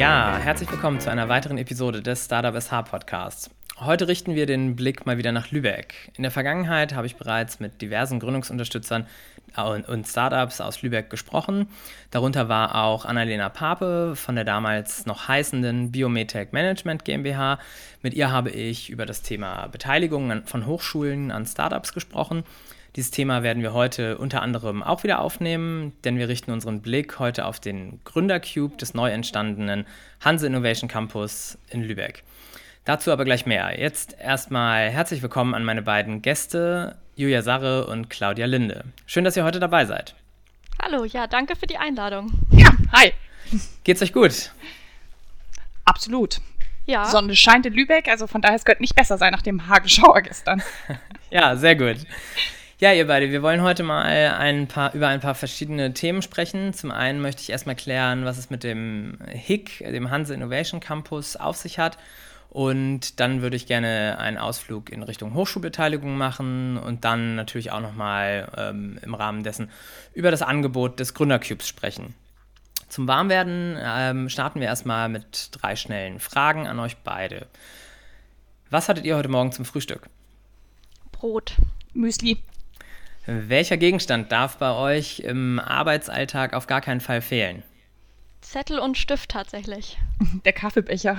Ja, herzlich willkommen zu einer weiteren Episode des Startup SH Podcasts. Heute richten wir den Blick mal wieder nach Lübeck. In der Vergangenheit habe ich bereits mit diversen Gründungsunterstützern und Startups aus Lübeck gesprochen. Darunter war auch Annalena Pape von der damals noch heißenden Biometech Management GmbH. Mit ihr habe ich über das Thema Beteiligung von Hochschulen an Startups gesprochen. Dieses Thema werden wir heute unter anderem auch wieder aufnehmen, denn wir richten unseren Blick heute auf den Gründercube des neu entstandenen Hanse Innovation Campus in Lübeck. Dazu aber gleich mehr. Jetzt erstmal herzlich willkommen an meine beiden Gäste, Julia Sarre und Claudia Linde. Schön, dass ihr heute dabei seid. Hallo, ja, danke für die Einladung. Ja, hi. Geht's euch gut? Absolut. Ja. Die Sonne scheint in Lübeck, also von daher es könnte nicht besser sein nach dem Hagelschauer gestern. ja, sehr gut. Ja, ihr beide, wir wollen heute mal ein paar, über ein paar verschiedene Themen sprechen. Zum einen möchte ich erstmal klären, was es mit dem HIC, dem Hanse Innovation Campus, auf sich hat und dann würde ich gerne einen Ausflug in Richtung Hochschulbeteiligung machen und dann natürlich auch nochmal ähm, im Rahmen dessen über das Angebot des Gründercubes sprechen. Zum Warmwerden ähm, starten wir erstmal mit drei schnellen Fragen an euch beide. Was hattet ihr heute Morgen zum Frühstück? Brot, Müsli. Welcher Gegenstand darf bei euch im Arbeitsalltag auf gar keinen Fall fehlen? Zettel und Stift tatsächlich. Der Kaffeebecher.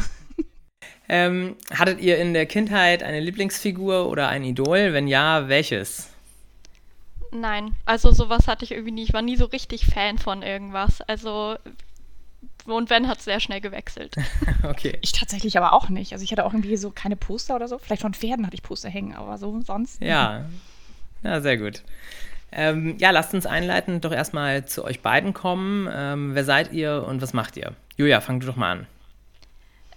Ähm, hattet ihr in der Kindheit eine Lieblingsfigur oder ein Idol? Wenn ja, welches? Nein, also sowas hatte ich irgendwie nie. Ich war nie so richtig Fan von irgendwas. Also und wenn, hat es sehr schnell gewechselt. okay. Ich tatsächlich aber auch nicht. Also ich hatte auch irgendwie so keine Poster oder so. Vielleicht von Pferden hatte ich Poster hängen, aber so sonst. Ja, ja sehr gut. Ähm, ja, lasst uns einleitend doch erstmal zu euch beiden kommen. Ähm, wer seid ihr und was macht ihr? Julia, fang du doch mal an.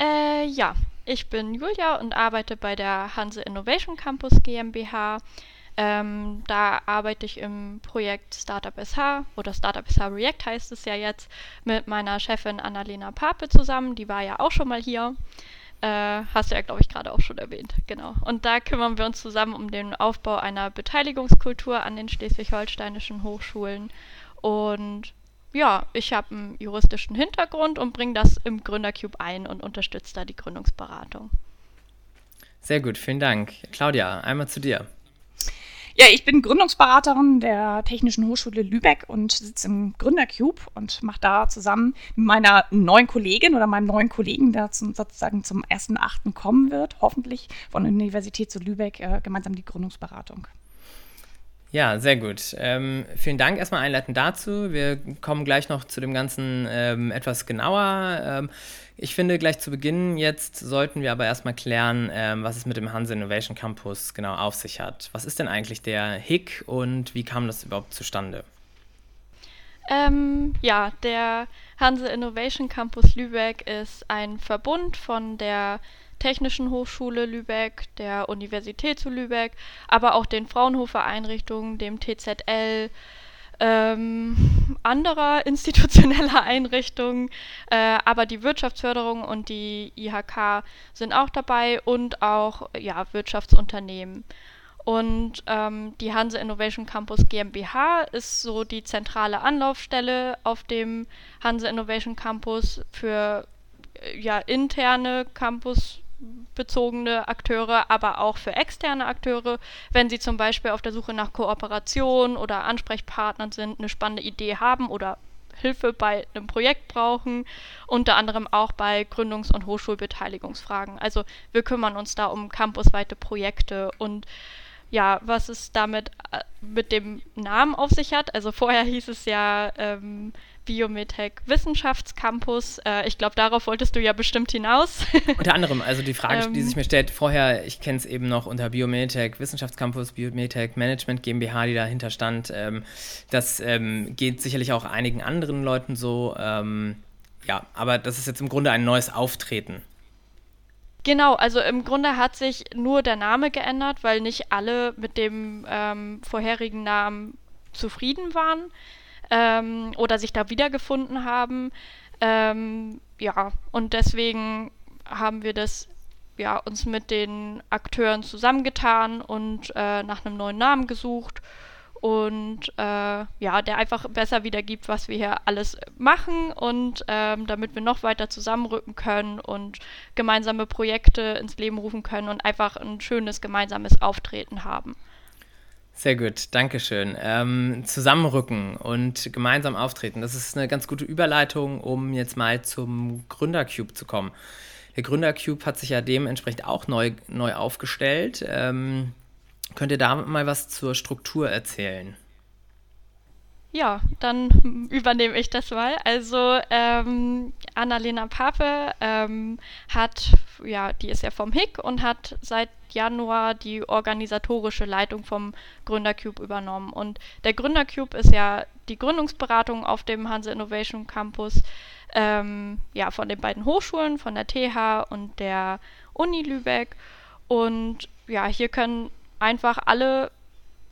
Äh, ja, ich bin Julia und arbeite bei der Hanse Innovation Campus GmbH. Ähm, da arbeite ich im Projekt Startup SH oder Startup SH React heißt es ja jetzt mit meiner Chefin Annalena Pape zusammen. Die war ja auch schon mal hier. Äh, hast du ja, glaube ich, gerade auch schon erwähnt. Genau. Und da kümmern wir uns zusammen um den Aufbau einer Beteiligungskultur an den schleswig-holsteinischen Hochschulen. Und ja, ich habe einen juristischen Hintergrund und bringe das im Gründercube ein und unterstütze da die Gründungsberatung. Sehr gut, vielen Dank. Claudia, einmal zu dir. Ja, ich bin Gründungsberaterin der Technischen Hochschule Lübeck und sitze im Gründercube und mache da zusammen mit meiner neuen Kollegin oder meinem neuen Kollegen, der zum, sozusagen zum 1.8. kommen wird, hoffentlich von der Universität zu Lübeck, äh, gemeinsam die Gründungsberatung. Ja, sehr gut. Ähm, vielen Dank erstmal einleitend dazu. Wir kommen gleich noch zu dem Ganzen ähm, etwas genauer. Ähm, ich finde, gleich zu Beginn jetzt sollten wir aber erstmal klären, ähm, was es mit dem Hanse Innovation Campus genau auf sich hat. Was ist denn eigentlich der HIC und wie kam das überhaupt zustande? Ähm, ja, der Hanse Innovation Campus Lübeck ist ein Verbund von der Technischen Hochschule Lübeck, der Universität zu Lübeck, aber auch den Fraunhofer Einrichtungen, dem TZL, ähm, anderer institutioneller Einrichtungen, äh, aber die Wirtschaftsförderung und die IHK sind auch dabei und auch ja, Wirtschaftsunternehmen. Und ähm, die Hanse Innovation Campus GmbH ist so die zentrale Anlaufstelle auf dem Hanse Innovation Campus für äh, ja, interne Campus bezogene Akteure, aber auch für externe Akteure, wenn sie zum Beispiel auf der Suche nach Kooperation oder Ansprechpartnern sind, eine spannende Idee haben oder Hilfe bei einem Projekt brauchen, unter anderem auch bei Gründungs- und Hochschulbeteiligungsfragen. Also wir kümmern uns da um campusweite Projekte und ja, was es damit äh, mit dem Namen auf sich hat. Also vorher hieß es ja ähm, Biometech Wissenschaftscampus. Äh, ich glaube, darauf wolltest du ja bestimmt hinaus. unter anderem, also die Frage, die ähm. sich mir stellt, vorher, ich kenne es eben noch unter Biometech Wissenschaftscampus, Biometech Management GmbH, die dahinter stand. Ähm, das ähm, geht sicherlich auch einigen anderen Leuten so. Ähm, ja, aber das ist jetzt im Grunde ein neues Auftreten. Genau, also im Grunde hat sich nur der Name geändert, weil nicht alle mit dem ähm, vorherigen Namen zufrieden waren ähm, oder sich da wiedergefunden haben. Ähm, ja, und deswegen haben wir das ja, uns mit den Akteuren zusammengetan und äh, nach einem neuen Namen gesucht. und äh, ja, der einfach besser wiedergibt, was wir hier alles machen und ähm, damit wir noch weiter zusammenrücken können und gemeinsame Projekte ins Leben rufen können und einfach ein schönes gemeinsames Auftreten haben. Sehr gut, Dankeschön. Ähm, zusammenrücken und gemeinsam auftreten, das ist eine ganz gute Überleitung, um jetzt mal zum Gründercube zu kommen. Der Gründercube hat sich ja dementsprechend auch neu, neu aufgestellt. Ähm, Könnt ihr da mal was zur Struktur erzählen? Ja, dann übernehme ich das mal. Also ähm, Annalena Pape ähm, hat, ja, die ist ja vom HIC und hat seit Januar die organisatorische Leitung vom Gründercube übernommen. Und der Gründercube ist ja die Gründungsberatung auf dem Hanse Innovation Campus, ähm, ja, von den beiden Hochschulen, von der TH und der Uni Lübeck. Und ja, hier können einfach alle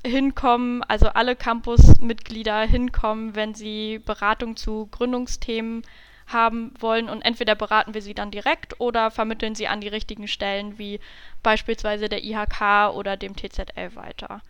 hinkommen, also alle Campus-Mitglieder hinkommen, wenn sie Beratung zu Gründungsthemen haben wollen und entweder beraten wir sie dann direkt oder vermitteln sie an die richtigen Stellen wie beispielsweise der IHK oder dem TZL weiter.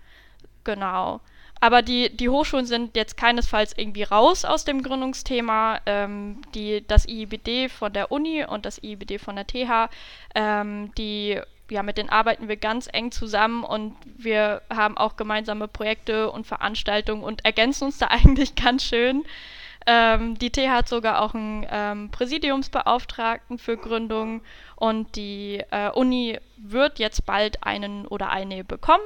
Genau. Aber die, die Hochschulen sind jetzt keinesfalls irgendwie raus aus dem Gründungsthema. Ähm, die, das IIBD von der Uni und das IIBD von der TH, ähm, die ja, mit denen arbeiten wir ganz eng zusammen und wir haben auch gemeinsame Projekte und Veranstaltungen und ergänzen uns da eigentlich ganz schön. Ähm, die T hat sogar auch einen ähm, Präsidiumsbeauftragten für Gründung und die äh, Uni wird jetzt bald einen oder eine bekommen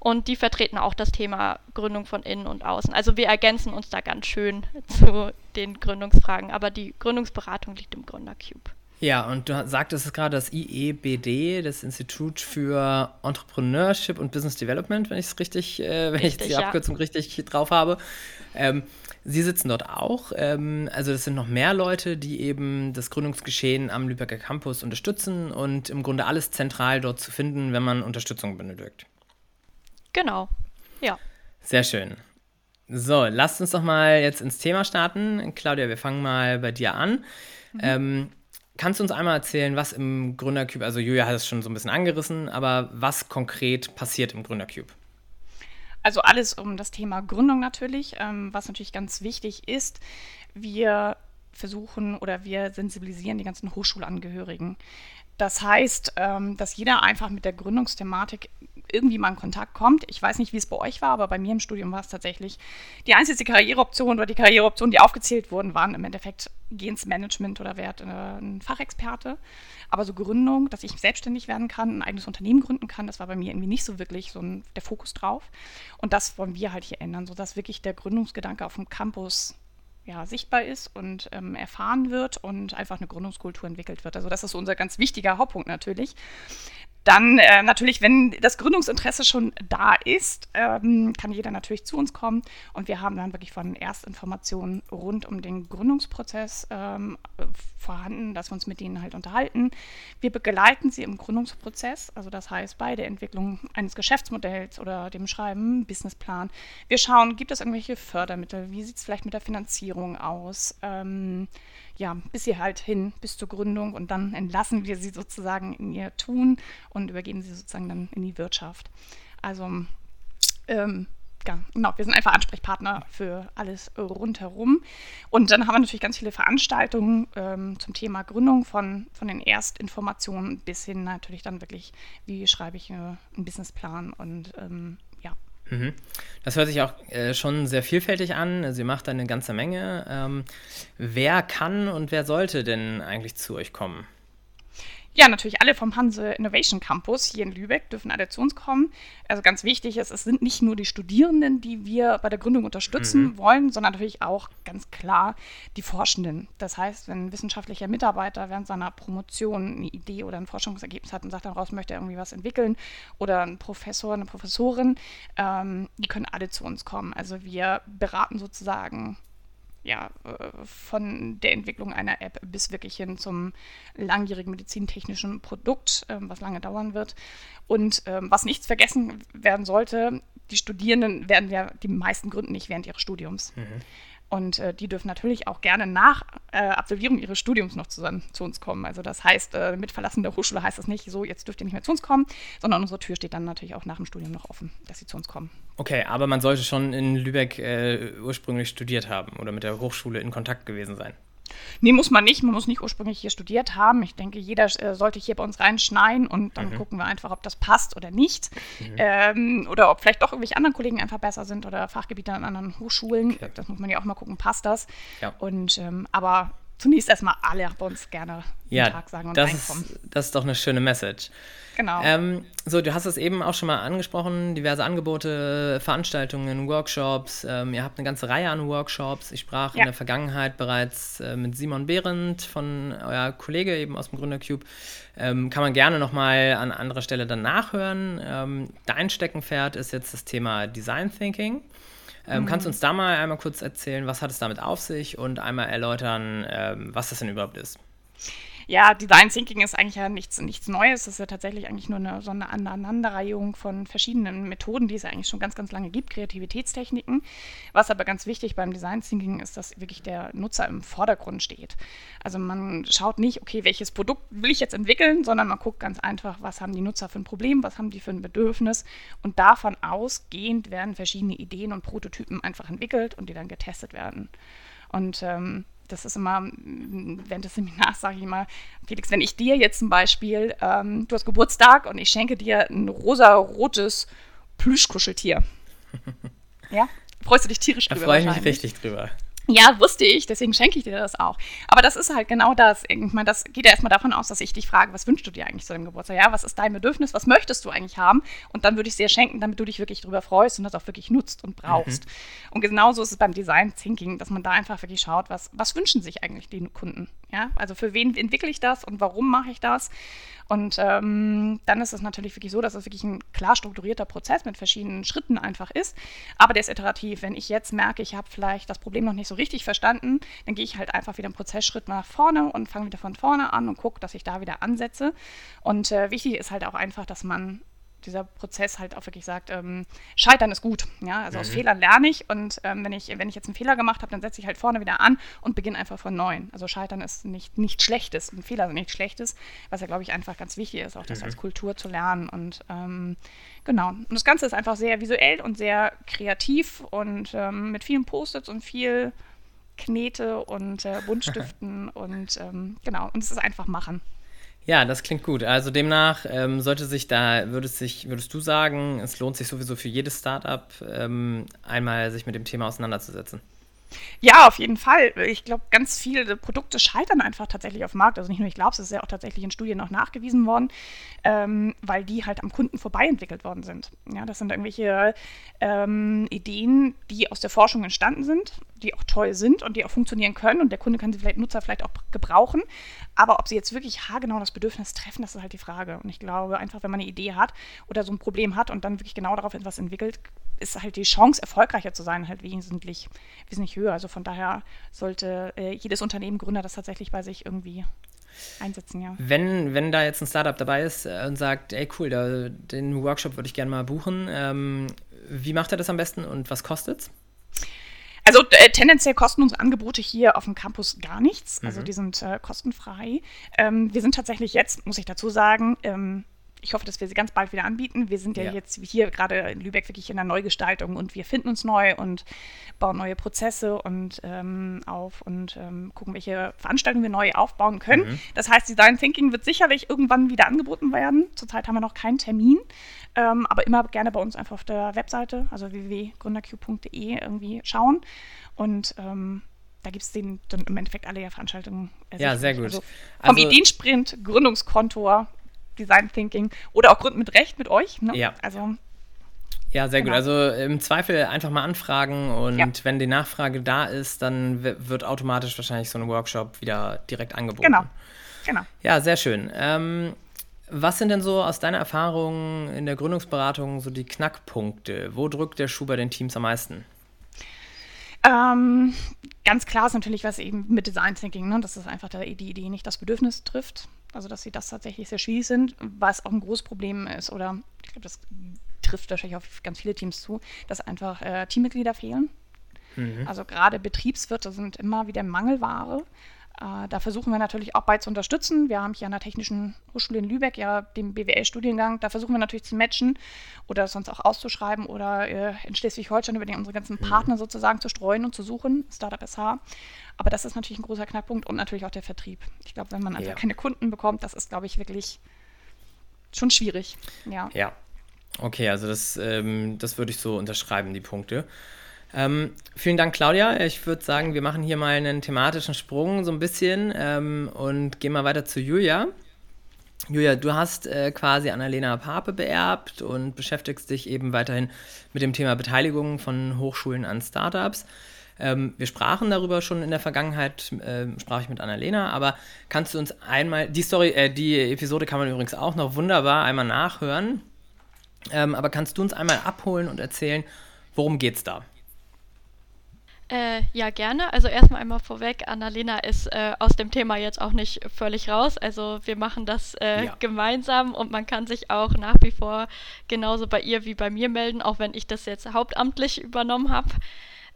und die vertreten auch das Thema Gründung von innen und außen. Also wir ergänzen uns da ganz schön zu den Gründungsfragen, aber die Gründungsberatung liegt im Gründercube. Ja, und du sagtest es gerade, das IEBD, das Institut für Entrepreneurship und Business Development, wenn ich es richtig, äh, wenn richtig, ich die ja. Abkürzung richtig drauf habe. Ähm, Sie sitzen dort auch. Ähm, also das sind noch mehr Leute, die eben das Gründungsgeschehen am Lübecker Campus unterstützen und im Grunde alles zentral dort zu finden, wenn man Unterstützung benötigt. Genau, ja. Sehr schön. So, lasst uns doch mal jetzt ins Thema starten. Claudia, wir fangen mal bei dir an. Mhm. Ähm, Kannst du uns einmal erzählen, was im Gründercube, also Julia hat es schon so ein bisschen angerissen, aber was konkret passiert im Gründercube? Also alles um das Thema Gründung natürlich, ähm, was natürlich ganz wichtig ist. Wir versuchen oder wir sensibilisieren die ganzen Hochschulangehörigen. Das heißt, ähm, dass jeder einfach mit der Gründungsthematik irgendwie mal in Kontakt kommt. Ich weiß nicht, wie es bei euch war, aber bei mir im Studium war es tatsächlich die einzige Karriereoption oder die Karriereoptionen, die aufgezählt wurden, waren im Endeffekt gehens Management oder Wert äh, ein Fachexperte. Aber so Gründung, dass ich selbstständig werden kann, ein eigenes Unternehmen gründen kann, das war bei mir irgendwie nicht so wirklich so ein, der Fokus drauf. Und das wollen wir halt hier ändern, sodass wirklich der Gründungsgedanke auf dem Campus ja, sichtbar ist und ähm, erfahren wird und einfach eine Gründungskultur entwickelt wird. Also das ist unser ganz wichtiger Hauptpunkt natürlich. Dann äh, natürlich, wenn das Gründungsinteresse schon da ist, ähm, kann jeder natürlich zu uns kommen und wir haben dann wirklich von Erstinformationen rund um den Gründungsprozess ähm, vorhanden, dass wir uns mit denen halt unterhalten. Wir begleiten sie im Gründungsprozess, also das heißt bei der Entwicklung eines Geschäftsmodells oder dem Schreiben, Businessplan. Wir schauen, gibt es irgendwelche Fördermittel, wie sieht es vielleicht mit der Finanzierung aus? Ähm, ja, bis sie halt hin, bis zur Gründung und dann entlassen wir sie sozusagen in ihr Tun und übergeben sie sozusagen dann in die Wirtschaft. Also, ähm, ja, genau, wir sind einfach Ansprechpartner für alles rundherum. Und dann haben wir natürlich ganz viele Veranstaltungen ähm, zum Thema Gründung von, von den Erstinformationen bis hin natürlich dann wirklich, wie schreibe ich äh, einen Businessplan und ähm. Das hört sich auch äh, schon sehr vielfältig an. Sie macht eine ganze Menge. Ähm, wer kann und wer sollte denn eigentlich zu euch kommen? Ja, natürlich alle vom Hanse Innovation Campus hier in Lübeck dürfen alle zu uns kommen. Also ganz wichtig ist, es sind nicht nur die Studierenden, die wir bei der Gründung unterstützen mhm. wollen, sondern natürlich auch ganz klar die Forschenden. Das heißt, wenn ein wissenschaftlicher Mitarbeiter während seiner Promotion eine Idee oder ein Forschungsergebnis hat und sagt, daraus möchte er irgendwie was entwickeln oder ein Professor, eine Professorin, ähm, die können alle zu uns kommen. Also wir beraten sozusagen ja, äh, von der Entwicklung einer App bis wirklich hin zum langjährigen medizintechnischen Produkt, ähm, was lange dauern wird. Und ähm, was nicht vergessen werden sollte, die Studierenden werden ja die meisten gründen nicht während ihres Studiums. Mhm. Und äh, die dürfen natürlich auch gerne nach äh, Absolvierung ihres Studiums noch zu, zu uns kommen. Also das heißt, äh, mit Verlassen der Hochschule heißt das nicht so, jetzt dürft ihr nicht mehr zu uns kommen, sondern unsere Tür steht dann natürlich auch nach dem Studium noch offen, dass sie zu uns kommen. Okay, aber man sollte schon in Lübeck äh, ursprünglich studiert haben oder mit der Hochschule in Kontakt gewesen sein. Nee, muss man nicht. Man muss nicht ursprünglich hier studiert haben. Ich denke, jeder äh, sollte hier bei uns reinschneien und dann mhm. gucken wir einfach, ob das passt oder nicht. Mhm. Ähm, oder ob vielleicht doch irgendwelche anderen Kollegen einfach besser sind oder Fachgebiete an anderen Hochschulen. Okay. Das muss man ja auch mal gucken, passt das. Ja. Und ähm, aber zunächst erstmal alle bei uns gerne ja, Tag sagen und das reinkommen. Ist, das ist doch eine schöne Message. Genau. Ähm, so, du hast es eben auch schon mal angesprochen, diverse Angebote, Veranstaltungen, Workshops. Ähm, ihr habt eine ganze Reihe an Workshops. Ich sprach ja. in der Vergangenheit bereits äh, mit Simon Behrendt von euer Kollege eben aus dem Gründercube. Ähm, kann man gerne nochmal an anderer Stelle dann nachhören. Ähm, dein Steckenpferd ist jetzt das Thema Design Thinking. Ähm, mhm. Kannst du uns da mal einmal kurz erzählen, was hat es damit auf sich und einmal erläutern, ähm, was das denn überhaupt ist? Ja, Design Thinking ist eigentlich ja nichts, nichts Neues. Das ist ja tatsächlich eigentlich nur eine, so eine Aneinanderreihung von verschiedenen Methoden, die es eigentlich schon ganz, ganz lange gibt, Kreativitätstechniken. Was aber ganz wichtig beim Design Thinking ist, dass wirklich der Nutzer im Vordergrund steht. Also man schaut nicht, okay, welches Produkt will ich jetzt entwickeln, sondern man guckt ganz einfach, was haben die Nutzer für ein Problem, was haben die für ein Bedürfnis. Und davon ausgehend werden verschiedene Ideen und Prototypen einfach entwickelt und die dann getestet werden. Und ähm, das ist immer, während des Seminars sage ich immer, Felix, wenn ich dir jetzt zum Beispiel, ähm, du hast Geburtstag und ich schenke dir ein rosa-rotes Plüschkuscheltier. ja? Freust du dich tierisch drüber? Da freue ich mich richtig drüber. Ja, wusste ich, deswegen schenke ich dir das auch. Aber das ist halt genau das. Ich meine, das geht ja erstmal davon aus, dass ich dich frage, was wünschst du dir eigentlich zu deinem Geburtstag? Ja, was ist dein Bedürfnis? Was möchtest du eigentlich haben? Und dann würde ich es dir schenken, damit du dich wirklich drüber freust und das auch wirklich nutzt und brauchst. Mhm. Und genauso ist es beim Design Thinking, dass man da einfach wirklich schaut, was, was wünschen sich eigentlich die Kunden? Ja, also für wen entwickle ich das und warum mache ich das? Und ähm, dann ist es natürlich wirklich so, dass es wirklich ein klar strukturierter Prozess mit verschiedenen Schritten einfach ist. Aber der ist iterativ. Wenn ich jetzt merke, ich habe vielleicht das Problem noch nicht so richtig verstanden, dann gehe ich halt einfach wieder einen Prozessschritt nach vorne und fange wieder von vorne an und gucke, dass ich da wieder ansetze. Und äh, wichtig ist halt auch einfach, dass man dieser Prozess halt auch wirklich sagt, ähm, Scheitern ist gut. Ja? Also mhm. aus Fehlern lerne ich und ähm, wenn, ich, wenn ich jetzt einen Fehler gemacht habe, dann setze ich halt vorne wieder an und beginne einfach von neuem. Also Scheitern ist nicht, nicht Schlechtes, ein Fehler ist nichts Schlechtes, was ja, glaube ich, einfach ganz wichtig ist, auch das mhm. als Kultur zu lernen. Und ähm, genau. Und das Ganze ist einfach sehr visuell und sehr kreativ und ähm, mit vielen Post-its und viel Knete und äh, Buntstiften und ähm, genau. Und es ist einfach machen. Ja, das klingt gut. Also demnach ähm, sollte sich da, würdest, sich, würdest du sagen, es lohnt sich sowieso für jedes Startup, ähm, einmal sich mit dem Thema auseinanderzusetzen. Ja, auf jeden Fall. Ich glaube, ganz viele Produkte scheitern einfach tatsächlich auf dem Markt. Also nicht nur ich glaube, es ist ja auch tatsächlich in Studien noch nachgewiesen worden, ähm, weil die halt am Kunden vorbei entwickelt worden sind. Ja, das sind irgendwelche ähm, Ideen, die aus der Forschung entstanden sind, die auch toll sind und die auch funktionieren können und der Kunde kann sie vielleicht, Nutzer vielleicht auch gebrauchen. Aber ob sie jetzt wirklich haargenau das Bedürfnis treffen, das ist halt die Frage. Und ich glaube einfach, wenn man eine Idee hat oder so ein Problem hat und dann wirklich genau darauf etwas entwickelt, ist halt die Chance, erfolgreicher zu sein, halt wesentlich, wesentlich höher. Also von daher sollte äh, jedes Unternehmen, Gründer das tatsächlich bei sich irgendwie einsetzen, ja. Wenn, wenn da jetzt ein Startup dabei ist äh, und sagt, ey cool, da, den Workshop würde ich gerne mal buchen, ähm, wie macht er das am besten und was kostet es? Also äh, tendenziell kosten unsere Angebote hier auf dem Campus gar nichts. Also mhm. die sind äh, kostenfrei. Ähm, wir sind tatsächlich jetzt, muss ich dazu sagen, ähm, ich hoffe, dass wir sie ganz bald wieder anbieten. Wir sind ja, ja. jetzt hier gerade in Lübeck wirklich in der Neugestaltung und wir finden uns neu und bauen neue Prozesse und ähm, auf und ähm, gucken, welche Veranstaltungen wir neu aufbauen können. Mhm. Das heißt, Design Thinking wird sicherlich irgendwann wieder angeboten werden. Zurzeit haben wir noch keinen Termin, ähm, aber immer gerne bei uns einfach auf der Webseite, also www.gründerq.de irgendwie schauen und ähm, da gibt es dann im Endeffekt alle ja Veranstaltungen. Ja, sehr gut. Also vom also, Ideensprint, Gründungskontor, Design Thinking oder auch Gründen mit Recht mit euch. Ne? Ja. Also ja, sehr genau. gut. Also im Zweifel einfach mal anfragen und ja. wenn die Nachfrage da ist, dann wird automatisch wahrscheinlich so ein Workshop wieder direkt angeboten. Genau. genau. Ja, sehr schön. Ähm, was sind denn so aus deiner Erfahrung in der Gründungsberatung so die Knackpunkte? Wo drückt der Schuh bei den Teams am meisten? Ähm, ganz klar ist natürlich was eben mit Design Thinking, ne? dass es einfach die Idee nicht das Bedürfnis trifft. Also, dass sie das tatsächlich sehr schwierig sind, was auch ein großes Problem ist. Oder ich glaube, das trifft wahrscheinlich auf ganz viele Teams zu, dass einfach äh, Teammitglieder fehlen. Mhm. Also gerade Betriebswirte sind immer wieder Mangelware. Äh, da versuchen wir natürlich auch bei zu unterstützen. Wir haben hier an der Technischen Hochschule in Lübeck ja den BWL-Studiengang. Da versuchen wir natürlich zu matchen oder sonst auch auszuschreiben oder äh, in Schleswig-Holstein über unsere ganzen mhm. Partner sozusagen zu streuen und zu suchen, Startup SH. Aber das ist natürlich ein großer Knackpunkt und natürlich auch der Vertrieb. Ich glaube, wenn man einfach ja. keine Kunden bekommt, das ist, glaube ich, wirklich schon schwierig. Ja. Ja. Okay, also das, ähm, das würde ich so unterschreiben, die Punkte. Ähm, vielen Dank, Claudia. Ich würde sagen, wir machen hier mal einen thematischen Sprung so ein bisschen ähm, und gehen mal weiter zu Julia. Julia, du hast äh, quasi Annalena Pape beerbt und beschäftigst dich eben weiterhin mit dem Thema Beteiligung von Hochschulen an Startups. Ähm, wir sprachen darüber schon in der Vergangenheit, äh, sprach ich mit Annalena, aber kannst du uns einmal, die Story, äh, die Episode kann man übrigens auch noch wunderbar einmal nachhören, ähm, aber kannst du uns einmal abholen und erzählen, worum geht's da? Äh, ja, gerne. Also erstmal einmal vorweg, Annalena ist äh, aus dem Thema jetzt auch nicht völlig raus. Also wir machen das äh, ja. gemeinsam und man kann sich auch nach wie vor genauso bei ihr wie bei mir melden, auch wenn ich das jetzt hauptamtlich übernommen habe.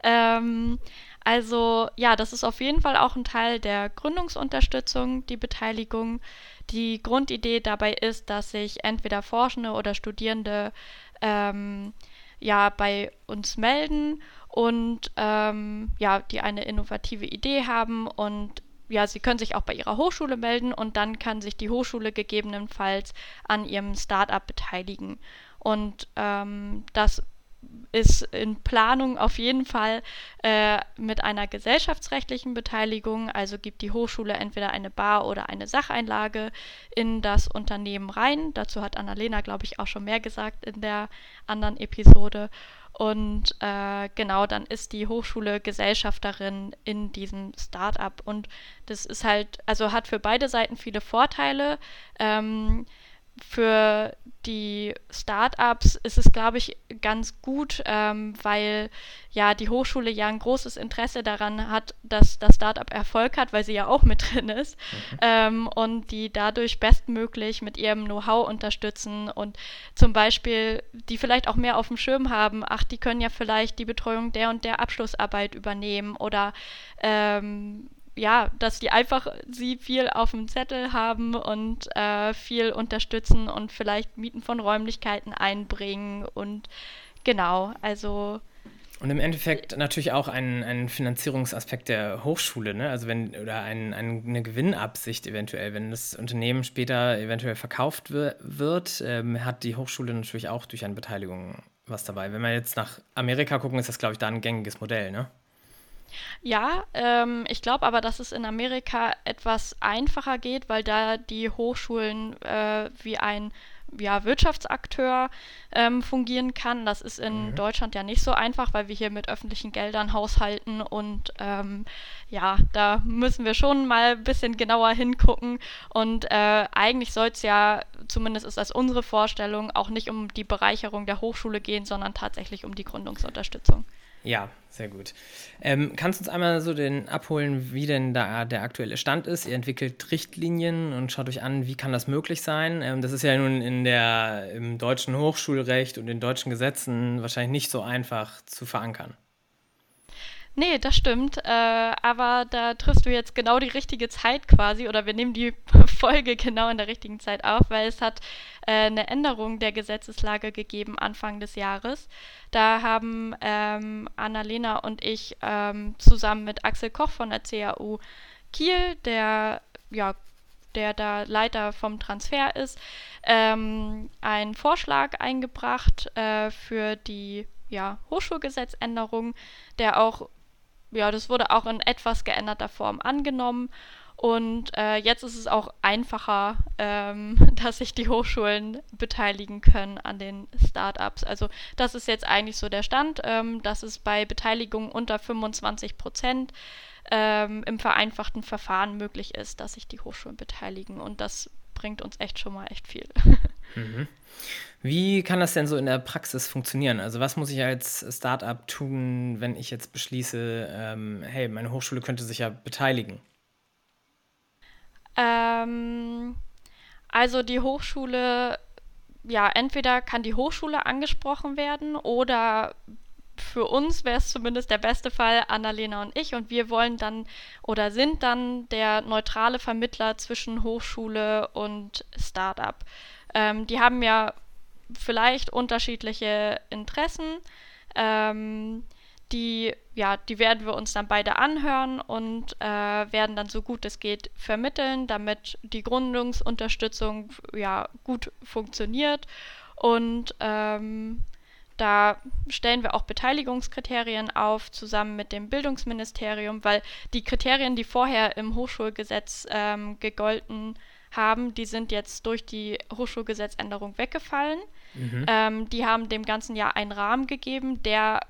Ähm, also ja, das ist auf jeden Fall auch ein Teil der Gründungsunterstützung, die Beteiligung. Die Grundidee dabei ist, dass sich entweder Forschende oder Studierende ähm, ja bei uns melden und ähm, ja, die eine innovative Idee haben und ja, Sie können sich auch bei Ihrer Hochschule melden und dann kann sich die Hochschule gegebenenfalls an Ihrem Startup beteiligen. Und ähm, das ist in Planung auf jeden Fall äh, mit einer gesellschaftsrechtlichen Beteiligung. Also gibt die Hochschule entweder eine Bar oder eine Sacheinlage in das Unternehmen rein. Dazu hat Annalena, glaube ich, auch schon mehr gesagt in der anderen Episode. Und äh, genau, dann ist die Hochschule Gesellschafterin in diesem Startup. Und das ist halt, also hat für beide Seiten viele Vorteile. Ähm, für die Startups ist es, glaube ich, ganz gut, ähm, weil ja die Hochschule ja ein großes Interesse daran hat, dass das Startup Erfolg hat, weil sie ja auch mit drin ist mhm. ähm, und die dadurch bestmöglich mit ihrem Know-how unterstützen und zum Beispiel die vielleicht auch mehr auf dem Schirm haben, ach, die können ja vielleicht die Betreuung der und der Abschlussarbeit übernehmen oder ähm, ja, dass die einfach sie viel auf dem Zettel haben und äh, viel unterstützen und vielleicht Mieten von Räumlichkeiten einbringen und genau, also und im Endeffekt natürlich auch ein, ein Finanzierungsaspekt der Hochschule, ne? Also wenn, oder ein, ein, eine Gewinnabsicht eventuell, wenn das Unternehmen später eventuell verkauft wird, ähm, hat die Hochschule natürlich auch durch eine Beteiligung was dabei. Wenn wir jetzt nach Amerika gucken, ist das, glaube ich, da ein gängiges Modell, ne? Ja, ähm, ich glaube aber, dass es in Amerika etwas einfacher geht, weil da die Hochschulen äh, wie ein ja, Wirtschaftsakteur ähm, fungieren kann. Das ist in mhm. Deutschland ja nicht so einfach, weil wir hier mit öffentlichen Geldern haushalten und ähm, ja, da müssen wir schon mal ein bisschen genauer hingucken. Und äh, eigentlich soll es ja, zumindest ist das unsere Vorstellung, auch nicht um die Bereicherung der Hochschule gehen, sondern tatsächlich um die Gründungsunterstützung. Ja, sehr gut. Ähm, kannst du uns einmal so den abholen, wie denn da der aktuelle Stand ist? Ihr entwickelt Richtlinien und schaut euch an, wie kann das möglich sein? Ähm, das ist ja nun in der, im deutschen Hochschulrecht und den deutschen Gesetzen wahrscheinlich nicht so einfach zu verankern. Nee, das stimmt. Äh, aber da triffst du jetzt genau die richtige Zeit quasi oder wir nehmen die Folge genau in der richtigen Zeit auf, weil es hat äh, eine Änderung der Gesetzeslage gegeben Anfang des Jahres. Da haben ähm, Annalena und ich ähm, zusammen mit Axel Koch von der CAU Kiel, der ja der da Leiter vom Transfer ist, ähm, einen Vorschlag eingebracht äh, für die ja, Hochschulgesetzänderung, der auch ja, das wurde auch in etwas geänderter Form angenommen. Und äh, jetzt ist es auch einfacher, ähm, dass sich die Hochschulen beteiligen können an den Startups. Also das ist jetzt eigentlich so der Stand, ähm, dass es bei Beteiligung unter 25 Prozent ähm, im vereinfachten Verfahren möglich ist, dass sich die Hochschulen beteiligen. Und das bringt uns echt schon mal echt viel. Mhm. Wie kann das denn so in der Praxis funktionieren? Also was muss ich als Startup tun, wenn ich jetzt beschließe, ähm, hey, meine Hochschule könnte sich ja beteiligen? Ähm, also die Hochschule, ja, entweder kann die Hochschule angesprochen werden oder für für uns wäre es zumindest der beste Fall Annalena und ich und wir wollen dann oder sind dann der neutrale Vermittler zwischen Hochschule und Startup. Ähm, die haben ja vielleicht unterschiedliche Interessen. Ähm, die, ja, die werden wir uns dann beide anhören und äh, werden dann so gut es geht vermitteln, damit die Gründungsunterstützung ja gut funktioniert. Und ähm, da stellen wir auch Beteiligungskriterien auf, zusammen mit dem Bildungsministerium, weil die Kriterien, die vorher im Hochschulgesetz ähm, gegolten haben, die sind jetzt durch die Hochschulgesetzänderung weggefallen. Mhm. Ähm, die haben dem ganzen Jahr einen Rahmen gegeben, der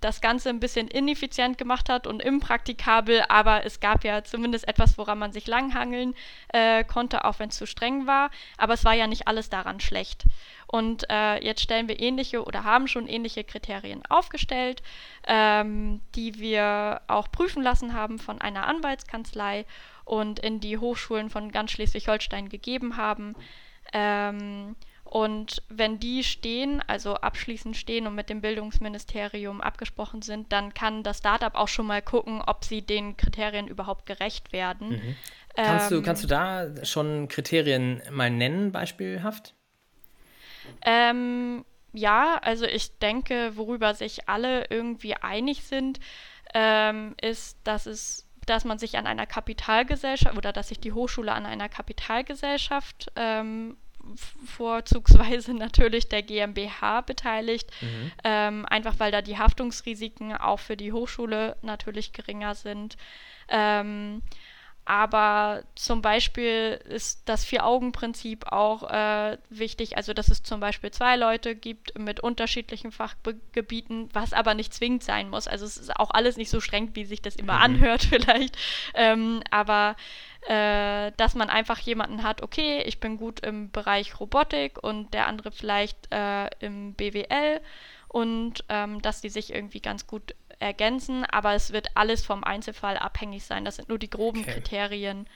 das Ganze ein bisschen ineffizient gemacht hat und impraktikabel, aber es gab ja zumindest etwas, woran man sich langhangeln äh, konnte, auch wenn es zu streng war. Aber es war ja nicht alles daran schlecht. Und äh, jetzt stellen wir ähnliche oder haben schon ähnliche Kriterien aufgestellt, ähm, die wir auch prüfen lassen haben von einer Anwaltskanzlei und in die Hochschulen von ganz Schleswig-Holstein gegeben haben. Ähm, und wenn die stehen, also abschließend stehen und mit dem Bildungsministerium abgesprochen sind, dann kann das Startup auch schon mal gucken, ob sie den Kriterien überhaupt gerecht werden. Mhm. Kannst, ähm, du, kannst du da schon Kriterien mal nennen, beispielhaft? Ähm, ja, also ich denke, worüber sich alle irgendwie einig sind, ähm, ist, dass es dass man sich an einer Kapitalgesellschaft oder dass sich die Hochschule an einer Kapitalgesellschaft ähm, vorzugsweise natürlich der GmbH beteiligt, mhm. ähm, einfach weil da die Haftungsrisiken auch für die Hochschule natürlich geringer sind. Ähm, aber zum Beispiel ist das Vier-Augen-Prinzip auch äh, wichtig, also dass es zum Beispiel zwei Leute gibt mit unterschiedlichen Fachgebieten, was aber nicht zwingend sein muss. Also es ist auch alles nicht so streng, wie sich das immer mhm. anhört vielleicht. Ähm, aber äh, dass man einfach jemanden hat, okay, ich bin gut im Bereich Robotik und der andere vielleicht äh, im BWL und ähm, dass die sich irgendwie ganz gut ergänzen, aber es wird alles vom Einzelfall abhängig sein. Das sind nur die groben okay. Kriterien,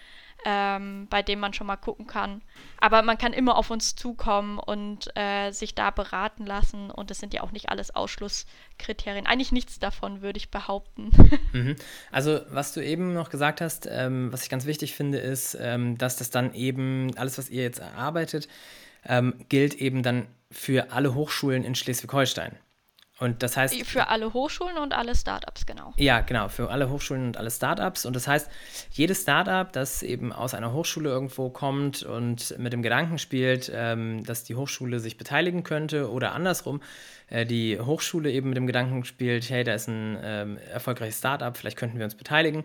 ähm, bei denen man schon mal gucken kann. Aber man kann immer auf uns zukommen und äh, sich da beraten lassen. Und das sind ja auch nicht alles Ausschlusskriterien. Eigentlich nichts davon, würde ich behaupten. Mhm. Also, was du eben noch gesagt hast, ähm, was ich ganz wichtig finde, ist, ähm, dass das dann eben, alles, was ihr jetzt erarbeitet, ähm, gilt eben dann für alle Hochschulen in Schleswig-Holstein. Und das heißt. Für alle Hochschulen und alle Startups, genau. Ja, genau, für alle Hochschulen und alle Startups. Und das heißt, jedes Startup, das eben aus einer Hochschule irgendwo kommt und mit dem Gedanken spielt, ähm, dass die Hochschule sich beteiligen könnte oder andersrum, äh, die Hochschule eben mit dem Gedanken spielt, hey, da ist ein ähm, erfolgreiches Startup, vielleicht könnten wir uns beteiligen,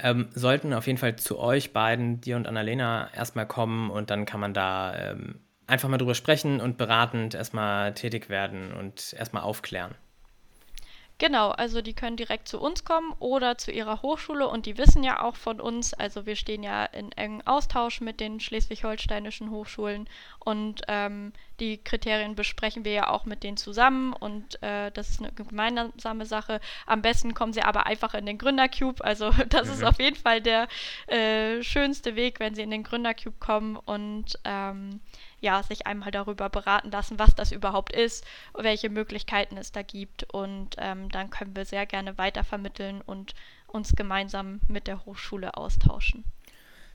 ähm, sollten auf jeden Fall zu euch beiden, dir und Annalena, erstmal kommen und dann kann man da ähm, einfach mal drüber sprechen und beratend erstmal tätig werden und erstmal aufklären. Genau, also die können direkt zu uns kommen oder zu ihrer Hochschule und die wissen ja auch von uns. Also wir stehen ja in engem Austausch mit den schleswig-holsteinischen Hochschulen und ähm, die Kriterien besprechen wir ja auch mit denen zusammen und äh, das ist eine gemeinsame Sache. Am besten kommen sie aber einfach in den Gründercube. Also das mhm. ist auf jeden Fall der äh, schönste Weg, wenn sie in den Gründercube kommen und ähm, ja, sich einmal darüber beraten lassen, was das überhaupt ist, welche Möglichkeiten es da gibt. Und ähm, dann können wir sehr gerne weitervermitteln und uns gemeinsam mit der Hochschule austauschen.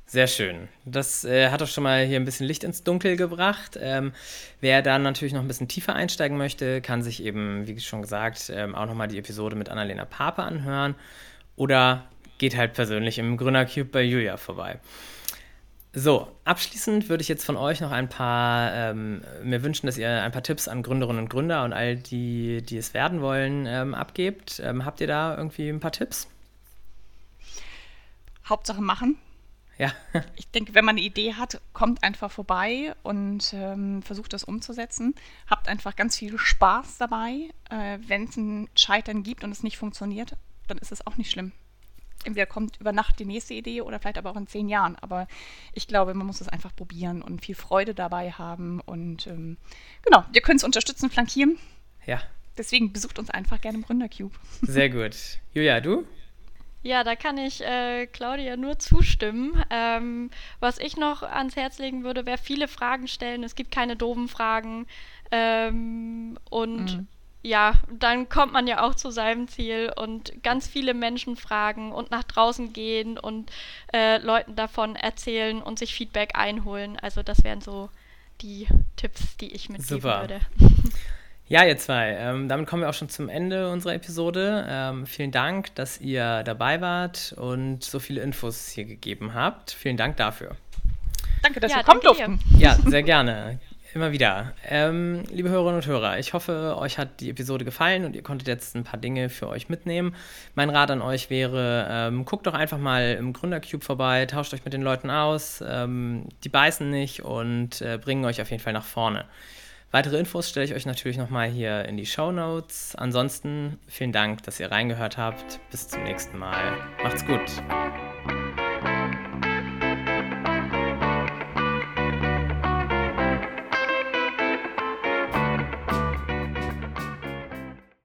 Sehr schön. Das äh, hat doch schon mal hier ein bisschen Licht ins Dunkel gebracht. Ähm, wer dann natürlich noch ein bisschen tiefer einsteigen möchte, kann sich eben, wie schon gesagt, ähm, auch nochmal die Episode mit Annalena Pape anhören oder geht halt persönlich im Gründercube bei Julia vorbei. So, abschließend würde ich jetzt von euch noch ein paar, ähm, mir wünschen, dass ihr ein paar Tipps an Gründerinnen und Gründer und all die, die es werden wollen, ähm, abgebt. Ähm, habt ihr da irgendwie ein paar Tipps? Hauptsache machen. Ja. ich denke, wenn man eine Idee hat, kommt einfach vorbei und ähm, versucht das umzusetzen. Habt einfach ganz viel Spaß dabei. Äh, wenn es ein Scheitern gibt und es nicht funktioniert, dann ist es auch nicht schlimm entweder kommt über Nacht die nächste Idee oder vielleicht aber auch in zehn Jahren. Aber ich glaube, man muss es einfach probieren und viel Freude dabei haben. Und ähm, genau, ihr könnt es unterstützen, flankieren. Ja. Deswegen besucht uns einfach gerne im Gründercube. Sehr gut. Julia, du? Ja, da kann ich äh, Claudia nur zustimmen. Ähm, was ich noch ans Herz legen würde, wäre viele Fragen stellen. Es gibt keine doofen Fragen. Ähm, und mhm ja, dann kommt man ja auch zu seinem Ziel und ganz viele Menschen fragen und nach draußen gehen und äh, Leuten davon erzählen und sich Feedback einholen. Also das wären so die Tipps, die ich mitgeben Super. würde. Ja, ihr zwei, ähm, damit kommen wir auch schon zum Ende unserer Episode. Ähm, vielen Dank, dass ihr dabei wart und so viele Infos hier gegeben habt. Vielen Dank dafür. Danke, dass ja, wir kommen durften. Ja, sehr gerne. Immer wieder. Ähm, liebe Hörerinnen und Hörer, ich hoffe, euch hat die Episode gefallen und ihr konntet jetzt ein paar Dinge für euch mitnehmen. Mein Rat an euch wäre, ähm, guckt doch einfach mal im Gründercube vorbei, tauscht euch mit den Leuten aus. Ähm, die beißen nicht und äh, bringen euch auf jeden Fall nach vorne. Weitere Infos stelle ich euch natürlich nochmal hier in die Show Notes. Ansonsten vielen Dank, dass ihr reingehört habt. Bis zum nächsten Mal. Macht's gut.